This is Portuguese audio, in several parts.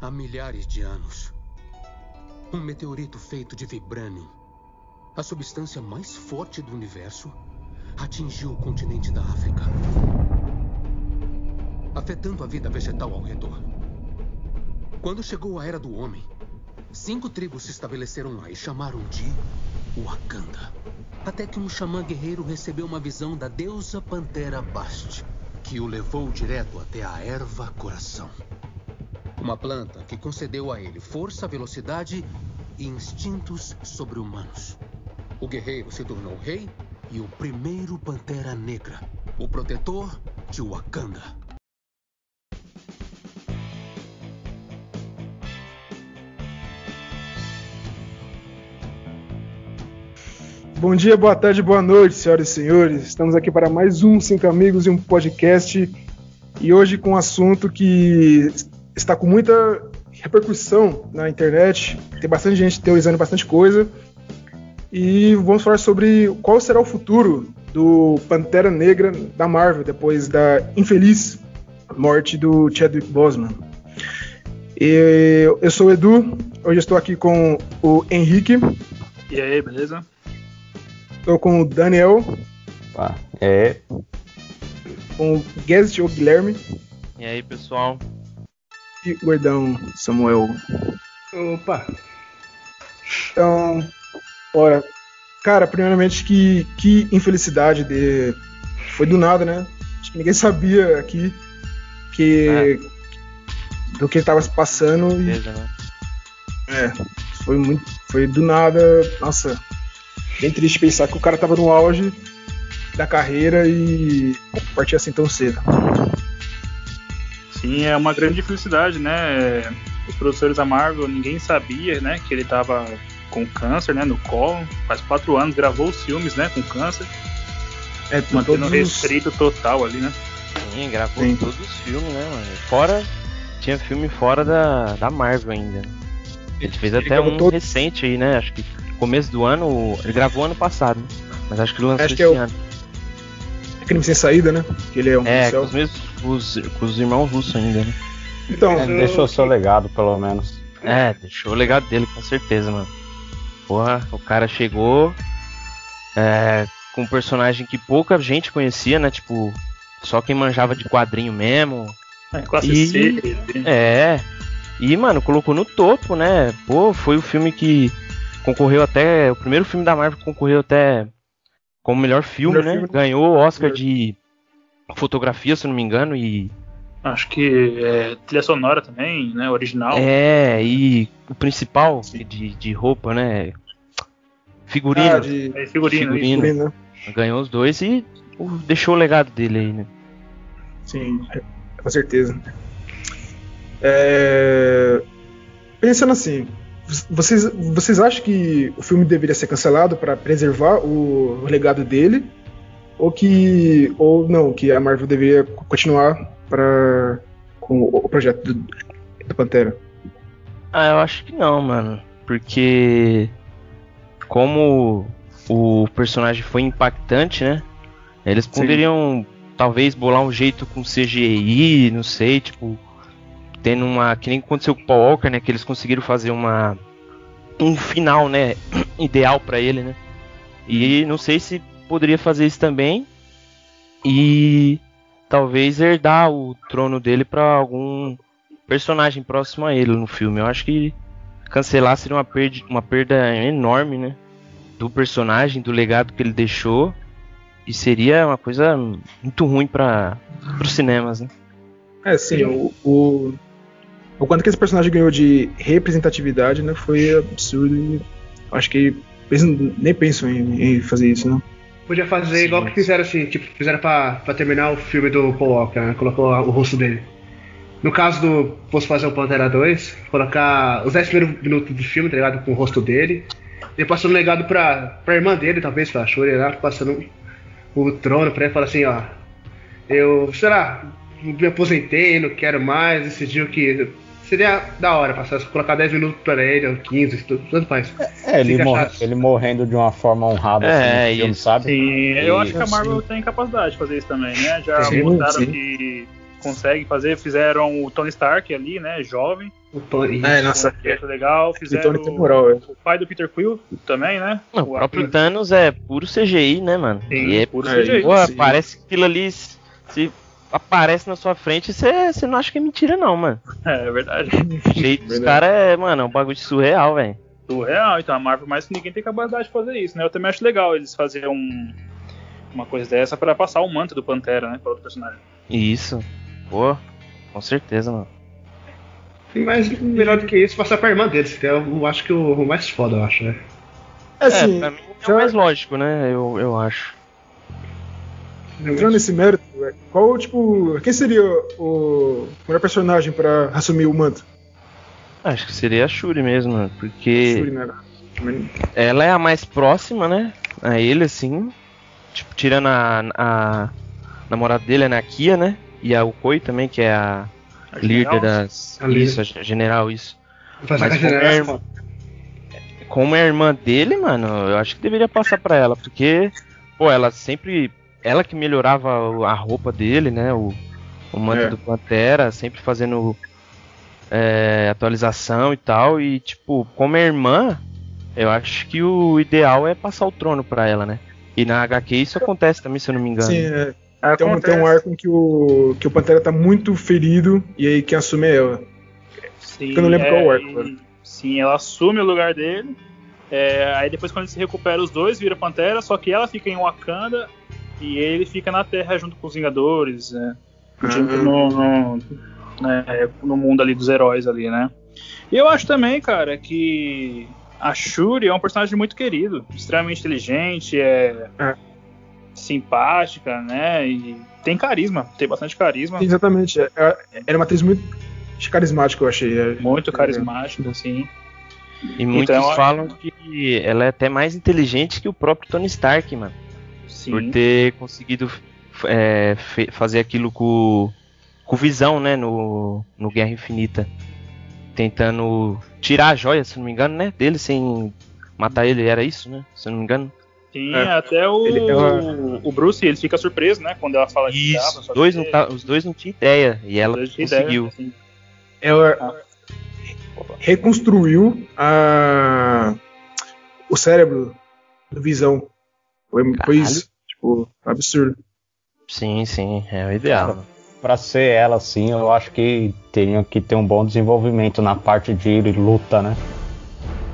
Há milhares de anos, um meteorito feito de vibranium, a substância mais forte do universo, atingiu o continente da África, afetando a vida vegetal ao redor. Quando chegou a Era do Homem, cinco tribos se estabeleceram lá e chamaram de Wakanda. Até que um xamã guerreiro recebeu uma visão da deusa Pantera Bast, que o levou direto até a erva coração. Uma planta que concedeu a ele força, velocidade e instintos sobre-humanos. O guerreiro se tornou rei e o primeiro Pantera Negra, o protetor de Wakanda. Bom dia, boa tarde, boa noite, senhoras e senhores. Estamos aqui para mais um Cinco Amigos e um podcast. E hoje com um assunto que está com muita repercussão na internet. Tem bastante gente teorizando bastante coisa. E vamos falar sobre qual será o futuro do Pantera Negra da Marvel depois da infeliz morte do Chadwick Boseman. E eu sou o Edu, hoje estou aqui com o Henrique. E aí, beleza? Estou com o Daniel. Ah, é. Com o Guest ou Guilherme. E aí, pessoal? E o gordão Samuel. Opa! Então, ora, cara, primeiramente que, que infelicidade de. Foi do nada, né? Acho que ninguém sabia aqui que. É. do que estava se passando. Beleza, né? É, foi muito. Foi do nada. Nossa, bem triste pensar que o cara tava no auge da carreira e partiu assim tão cedo. Sim, é uma grande felicidade, né? Os professores da Marvel, ninguém sabia, né, que ele tava com câncer, né, no colo. Faz quatro anos, gravou os filmes, né, com câncer. É, mantendo todos... restrito total ali, né? Sim, gravou Sim. todos os filmes, né, mano? Fora, tinha filme fora da, da Marvel ainda. Ele fez ele até um todo... recente aí, né? Acho que começo do ano. Ele gravou ano passado, mas acho que lançou acho esse é o... ano. Crime sem saída, né? Que ele é um É, com os mesmos os, com os irmãos russos ainda, né? Então, é, deixou seu legado, pelo menos. É, deixou o legado dele, com certeza, mano. Porra, o cara chegou é, com um personagem que pouca gente conhecia, né? Tipo, só quem manjava de quadrinho mesmo. É, classe E- C. É. E, mano, colocou no topo, né? Pô, foi o filme que concorreu até. O primeiro filme da Marvel que concorreu até como melhor filme, Melhor né? filme. Ganhou o Oscar de fotografia, se eu não me engano, e. Acho que é, trilha sonora também, né? Original. É, e o principal Sim. de, de roupa, né? Figurino. ah, de É figurino. Figurino. figurino, né? Ganhou os dois e uh, deixou o legado dele aí, né? Sim, com certeza. É, Pensando assim, vocês, vocês acham que o filme deveria ser cancelado para preservar o, legado dele? Ou que. Ou não, que a Marvel deveria continuar para com o, projeto do, do Pantera? Ah, eu acho que não, mano. Porque como o personagem foi impactante, né? Eles Sim. poderiam talvez bolar um jeito com CGI, não sei, tipo, tendo uma. Que nem aconteceu com o Paul Walker, né? Que eles conseguiram fazer uma. Um final, né? Ideal pra ele, né? E não sei se poderia fazer isso também. E talvez herdar o trono dele pra algum personagem próximo a ele no filme. Eu acho que cancelar seria uma perda, uma perda enorme, né? Do personagem, do legado que ele deixou. E seria uma coisa muito ruim para os cinemas, né? É, sim, o, o, o quanto que esse personagem ganhou de representatividade né, foi absurdo e acho que eles nem pensam em, em fazer isso, não. Podia fazer Sim. igual que fizeram assim, tipo, fizeram pra, pra terminar o filme do Paul Walker, né? Colocou o rosto dele. No caso do. Fosse fazer o Pantera 2, colocar os 10 primeiros minutos do filme, tá ligado? Com o rosto dele. E passando um legado pra, pra irmã dele, talvez, pra Shuri lá, passando o trono pra ele falar assim, ó. Eu, sei lá, me aposentei, não quero mais, decidiu que. Seria da hora passar, colocar 10 minutos pra ele, ou 15, tudo, tanto faz. É, ele, Fica morre- chato. ele morrendo de uma forma honrada É, assim, no filme, sabe? Sim, eu E- acho que a Marvel tem capacidade de fazer isso também, né? Já Sim, mostraram sim. que conseguem fazer. Fizeram o Tony Stark ali, né? Jovem. O Tony. É, nossa. Que é legal. Fizeram Tony tem moral, é. o pai do Peter Quill também, né? Não, o próprio Thanos é puro CGI, né, mano? Sim, e é puro é, CGI. Pô, parece que aquilo ali se aparece na sua frente, você você não acha que é mentira, não, mano. É, é verdade. O jeito dos caras é, mano, é um bagulho surreal, velho. Surreal, então a Marvel mais que ninguém tem capacidade de fazer isso, né? Eu também acho legal eles fazerem um, uma coisa dessa pra passar o manto do Pantera, né? Pra outro personagem. Isso. Pô, com certeza, mano. Mas melhor do que isso, passar pra irmã deles, que é, eu acho que o, mais foda, eu acho, né? É assim, é, pra mim é o mais lógico, né? Eu, eu acho. Entrando nesse mérito, é, qual, tipo, quem seria o melhor personagem pra assumir o manto? Acho que seria a Shuri mesmo. Porque Shuri, né? ela é a mais próxima, né? A ele, assim. Tipo, tirando a, a namorada dele, a Nakia, né? E a Ukoi também, que é a A líder das. A líder. Isso, a general, isso. Mas a general como é- é foda. como é irmã dele, mano, eu acho que deveria passar pra ela, porque, pô, ela sempre. Ela que melhorava a roupa dele, né? O, o manto É. do Pantera, sempre fazendo é, atualização e tal. E, tipo, como é irmã, eu acho que o ideal é passar o trono pra ela, né? E na HQ isso acontece também, se eu não me engano. Sim, é, Ah, tem, um, acontece. tem um arco em que o, que o Pantera tá muito ferido e aí quem assume é ela. Sim, Eu não lembro qual é, arco, e-. Sim, ela assume o lugar dele. É, aí depois quando ele se recupera os dois, vira Pantera, só que ela fica em Wakanda e ele fica na Terra junto com os Vingadores, né? Junto Ah. no, no, né, no mundo ali dos heróis ali, né? E eu acho também, cara, que a Shuri é um personagem muito querido, extremamente inteligente, é, É. simpática, né? E tem carisma, tem bastante carisma. Exatamente. é, é, Era uma atriz muito carismática, eu achei. é. Muito carismático, assim. E muitos Então, falam que ela é até mais inteligente que o próprio Tony Stark, mano. Sim. por ter conseguido é, fazer aquilo com, com visão, né, no, no Guerra Infinita. Tentando tirar a joia, se não me engano, né, dele sem matar ele, era isso, né, se eu não me engano. Sim, É. até o, Ele- ela- o Bruce, ele fica surpreso, né, quando ela fala que Isso, só os dois, que- não tá- os dois não tinham ideia, e ela tinha ideia, conseguiu. assim. Ela Ah. reconstruiu a... o cérebro do Visão. Foi, foi isso. Tipo, absurdo. Sim, sim, é o ideal. Pra ser ela, assim, eu acho que teria que ter um bom desenvolvimento na parte de luta, né?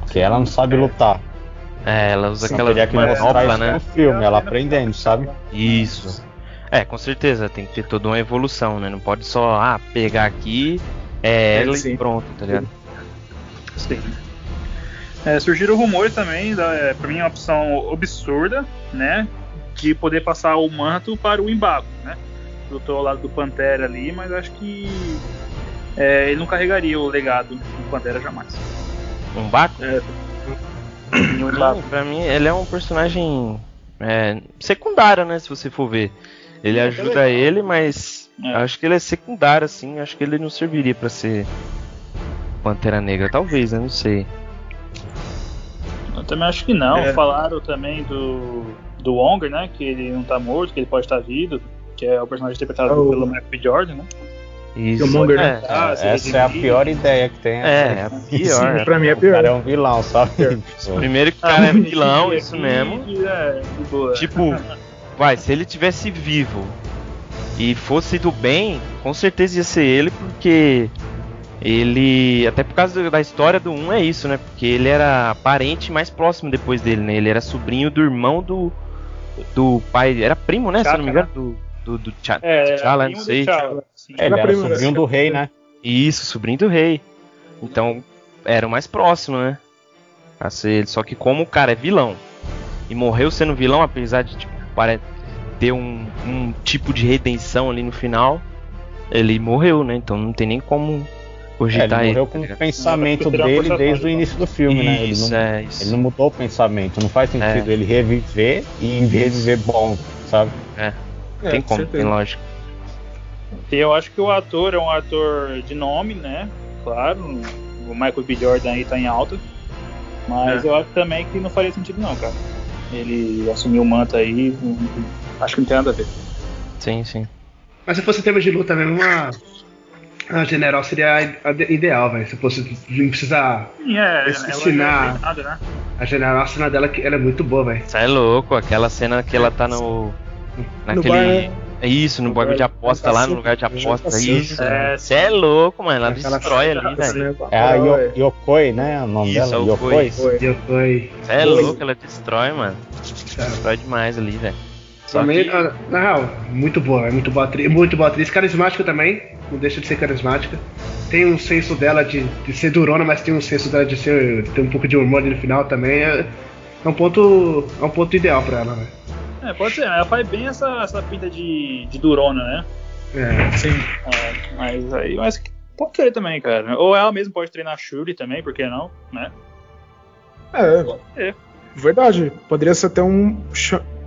Porque ela não sabe lutar. É, ela usa Sim, aquela Teria que mostrar manopla, isso né? no filme, ela aprendendo, sabe? Isso. É, com certeza, tem que ter toda uma evolução, né? Não pode só, ah, pegar aqui, é, É, ela sim. e pronto, tá ligado? Sim. É, surgiram rumores também, da, é, pra mim é uma opção absurda, né? De poder passar o manto para o Embago, né? Eu tô ao lado do Pantera ali, mas acho que é, ele não carregaria o legado do Pantera jamais. Um Baco? É. Não, pra mim, ele é um personagem é, secundário, né? Se você for ver. Ele É, ajuda legal. ele, mas É. acho que ele é secundário, assim. Acho que ele não serviria pra ser Pantera Negra. Talvez, né? Não sei. Eu também acho que não. É. Falaram também do, do Wonger, né? Que ele não tá morto, que ele pode estar vivo, que é o personagem interpretado É o- pelo Michael B. Jordan, né? Isso. É, né? Ah, se Essa é a pior ideia que tem. é, é a pior. Sim, pra mim é O cara é pior. um vilão, sabe? Primeiro que o cara é Ah, vilão, isso mesmo. É, de boa. Tipo, vai, se ele tivesse vivo e fosse do bem, com certeza ia ser ele, porque ele. Até por causa do- da história do 1 é isso, né? Porque ele era parente mais próximo depois dele, né? Ele era sobrinho do irmão do. Do pai. Era primo, né? se eu não me engano, do. Do, do Tcha- É, primo não do sei. T'Challa, sim. É, ele era primo, né? sobrinho do rei, né? Isso, sobrinho do rei. Então, era o mais próximo, né? A ser ele. Só que como o cara é vilão e morreu sendo vilão, apesar de tipo, ter um, um tipo de redenção ali no final, ele morreu, né? Então não tem nem como É, ele morreu tá com o pensamento dele desde o início do filme, né? Ele Isso, não, é, isso. ele não mudou o pensamento. Não faz sentido É. ele reviver e reviver bom, sabe? É, tem com como, certeza. tem lógica. E eu acho que o ator é um ator de nome, né? Claro, o Michael B. Jordan aí tá em alta. Mas É. eu acho também que não faria sentido não, cara. Ele assumiu o manto aí, acho que não tem nada a ver. Sim, sim. Mas se fosse em termos de luta mesmo, uma, a general seria a, a de- ideal, velho. Se fosse não precisar. Sim, é, sinal. já é nada, né? A general, a cena dela que- ela é muito boa, velho. Você é louco, aquela cena que ela tá no. Naquele. bar, né? É isso, no No bagulho de bar, aposta lá, no lugar de aposta. tá Isso. é. Você é louco, mano. Ela Aquela destrói ali, velho. É a Yo- Yokoi, né? O nome Isso, dela? é o Yokoi. Yokoi. Você é louco, ela destrói, mano. Destrói demais ali, velho. Só Também, que- ah, na real, muito boa, é muito boa atriz, muito boa atriz, carismática também, não deixa de ser carismática. Tem um senso dela de, de ser durona, mas tem um senso dela de ser ter um pouco de humor ali no final também. É, é um ponto, é um ponto ideal pra ela, né? É, pode ser, ela faz bem essa, essa pinta de, de durona, né? É, Sim. É, mas aí, mas pode ser também, cara. Ou ela mesma pode treinar Shuri também, por que não, né? É. É. Verdade. Poderia ser até um.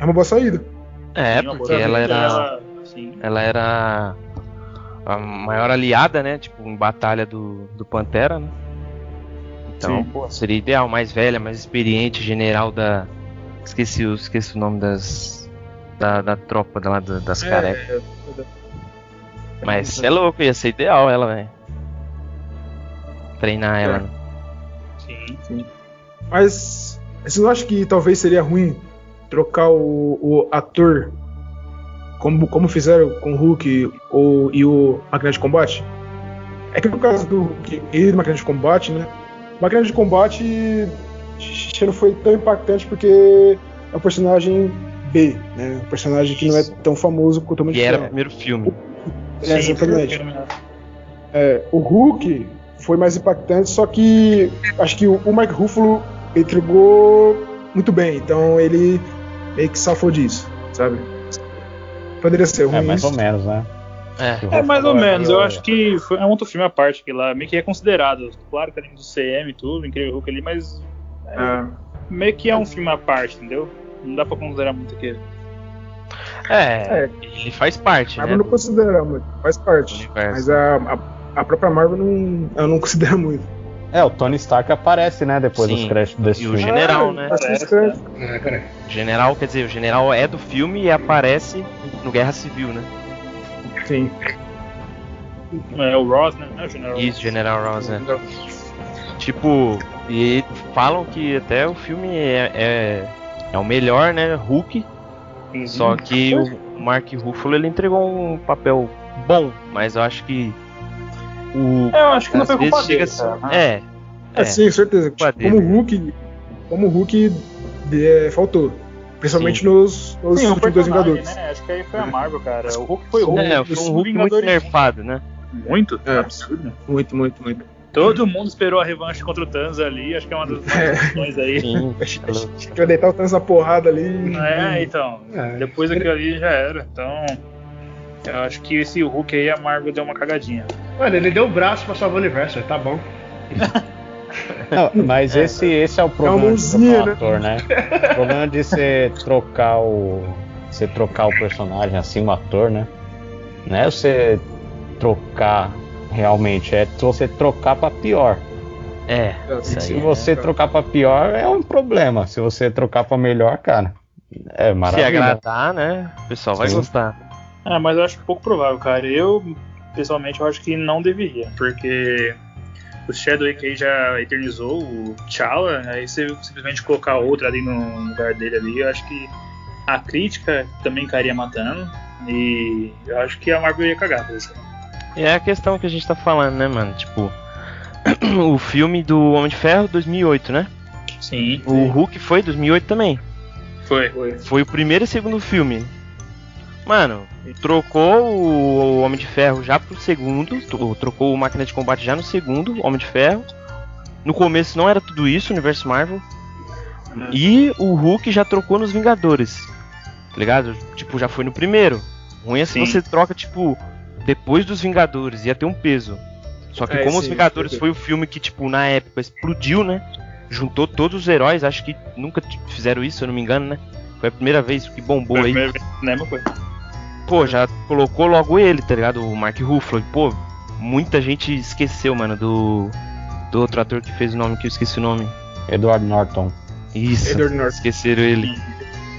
É uma boa saída. É, Sim, porque ela era. ela- sim. Ela era a maior aliada, né? Tipo, em batalha do, do Pantera, né? Então, Sim. pô, seria ideal, mais velha, mais experiente, general da. Esqueci, o- esqueci o nome das. Da, da tropa lá da- das carecas. É, Mas cê é louco, ia ser ideal ela, velho. Treinar ela. né? Sim. Mas você não acha que talvez seria ruim trocar o, o ator como, como fizeram com o Hulk ou, e o Máquina de Combate? É que no caso do Hulk e do Máquina de Combate, né? Máquina de Combate já não foi tão impactante porque é um personagem B, né? Um personagem que não é tão famoso quanto o Homem E era o primeiro filme. É, exatamente. Sim, É, o Hulk foi mais impactante, só que acho que o, o Mark Ruffalo entregou muito bem, então ele meio que safou disso, sabe? Poderia ser ruim. É, mais ou isso. menos, né? É. É mais ou menos, eu acho que foi, é um outro filme à parte que lá meio que é considerado. Claro que é do CM e tudo, Incrível Hulk ali, mas É, meio que é um filme à parte, entendeu? Não dá pra considerar muito aquele. É, É. ele faz parte, né? Marvel não considera muito, faz parte. Mas a, a, a própria Marvel não, ela não considera muito. É, o Tony Stark aparece, né? Depois Sim, dos créditos desse e o filme. general, Ah, né? faz Parece, bastante. é. O general, quer dizer, o general é do filme e aparece no Guerra Civil, né? Sim. É o Ross, né? É o General Isso, General Ross, né? Tipo, e falam que até o filme é, é, é o melhor, né? Hulk. Uhum. Só que o Mark Ruffalo ele entregou um papel bom, mas eu acho que o É, eu acho que não foi culpa dele, assim, cara. é, É, sim, certeza. Culpa Como o dele. Hulk, como o Hulk é, faltou. Principalmente Sim. nos, nos Sim, últimos dois Vingadores. né? Acho que aí foi a Marvel, cara. O Hulk foi o é, Hulk. foi os um Hulk muito nerfado, né? Muito? É. Absurdo. Muito, muito, muito. Todo mundo esperou a revanche contra o Thanos ali. Acho que é uma das É. questões aí. Sim, Acho que vai deitar o Thanos na porrada ali. É, então. É. Depois daquilo ali já era. Então. Eu acho que esse Hulk aí, a Marvel deu uma cagadinha. Mano, ele deu o braço pra salvar o universo, tá bom. Não, mas esse, esse é o problema de mãozinha, trocar o ator, né? O problema de você trocar o. Você trocar o personagem assim, o ator, né? Não é você trocar realmente, é você trocar pra pior. É, É, Se aí. você trocar pra pior, é um problema. Se você trocar pra melhor, cara, é Se maravilha. agradar, né? O pessoal vai Sim. gostar. É, mas eu acho pouco provável, cara. Eu, pessoalmente, eu acho que não deveria. Porque o Chadwick aí já eternizou o T'Challa. Aí você simplesmente colocar outro ali no lugar dele ali, eu acho que a crítica também cairia matando. E eu acho que a Marvel ia cagar por isso. E é a questão que a gente tá falando, né, mano? Tipo, o filme do Homem de Ferro 2008, né? Sim, O Hulk foi 2008 também. foi. Foi o primeiro e segundo filme. Mano, trocou o Homem de Ferro já pro segundo, tro- trocou o Máquina de Combate já no segundo, Homem de Ferro. No começo não era tudo isso, Universo Marvel. E o Hulk já trocou nos Vingadores. Tá ligado? Tipo, já foi no primeiro. Ruim é se você troca, tipo, depois dos Vingadores, ia ter um peso. Só que É, como os sim, Vingadores sim. foi o filme que, tipo, na época explodiu, né? Juntou todos os heróis, acho que nunca fizeram isso, se eu não me engano, né? Foi a primeira vez que bombou Foi a aí. primeira vez, né, mesma coisa. Pô, já colocou logo ele, tá ligado? O Mark Ruffalo. Pô, muita gente esqueceu, mano, do. Do outro ator que fez o nome, que eu esqueci o nome. Edward Norton. Isso, Edward Norton. esqueceram ele.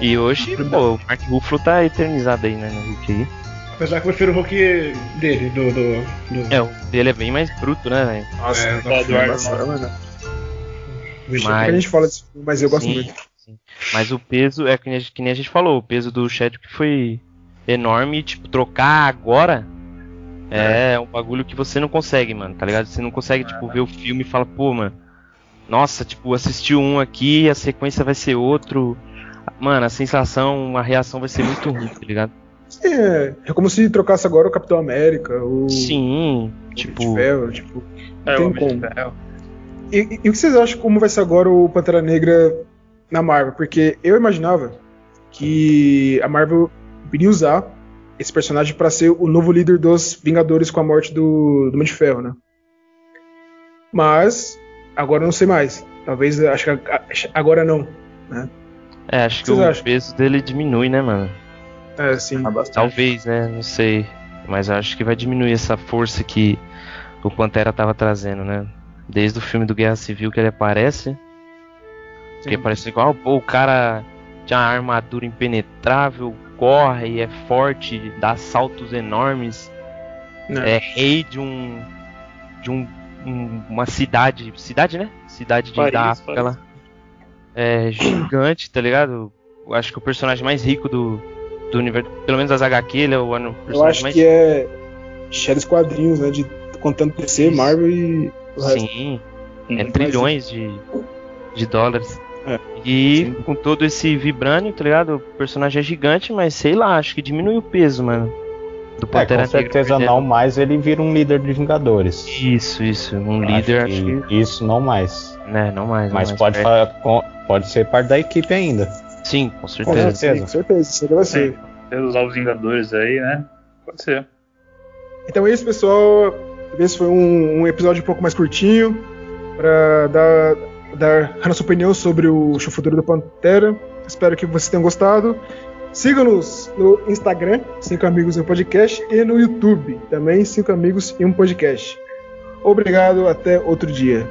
E hoje, pô, o Mark Ruffalo tá eternizado aí, né, no Hulk aí. Apesar que eu prefiro o Hulk dele, do. do, do... É, o dele é bem mais bruto, né, velho? Nossa, É, do Eduardo nossa, Norton. mano. Mas- A gente fala disso, mas eu gosto Sim, muito. sim. Mas o peso, é que nem, a gente, que nem a gente falou, o peso do Chadwick foi enorme, e, tipo, trocar agora é. um bagulho que você não consegue, mano, tá ligado? Você não consegue, tipo, ver o filme e falar, pô, mano, nossa, tipo, assistiu um aqui, a sequência vai ser outro. Mano, a sensação, a reação vai ser muito ruim, tá ligado? É, é como se trocasse agora o Capitão América, o Sim, o tipo, Ferro, tipo, É, tem como. E, e- e o que vocês acham como vai ser agora o Pantera Negra na Marvel? Porque eu imaginava que a Marvel iria usar esse personagem para ser o novo líder dos Vingadores com a morte do, do Homem de Ferro, né? Mas agora eu não sei mais. Talvez acho que agora não. é, acho que o acham? peso dele diminui, né, mano? É, sim. Talvez, né? Não sei. Mas acho que vai diminuir essa força que o Pantera tava trazendo, né? Desde o filme do Guerra Civil que ele aparece. Que Sim. parece igual, pô, o cara tinha uma armadura impenetrável, corre, é forte, dá saltos enormes. Né? É rei de um. de um, um- uma cidade. Cidade, né? Cidade de, Paris, da África lá. É gigante, tá ligado? Eu acho que o personagem mais rico do, do universo, pelo menos das HQ, ele é o ano- Eu personagem acho mais que é os quadrinhos, né? De contando DC. Marvel e. Sim, Uhum. é trilhões de, de dólares. É, E com todo esse vibrânio, tá ligado? O personagem é gigante, mas sei lá, acho que diminui o peso, mano. Do É, Pantera com certeza Negra, não mais ele vira um líder de Vingadores. Isso, isso. Um líder, acho que. Isso não mais. Né, não mais. não Mas mais. pode, É, fa- com- pode ser parte da equipe ainda. Sim, com Com certeza. certeza, com certeza. Isso vai ser. Tem os Novos Vingadores aí, né? Pode ser. Então é isso, pessoal. Esse foi um, um episódio um pouco mais curtinho para dar, dar a nossa opinião sobre o show futuro do Pantera. Espero que vocês tenham gostado. Siga-nos no Instagram, 5 Amigos em um Podcast, e no YouTube, também 5 Amigos em um Podcast. Obrigado, até outro dia.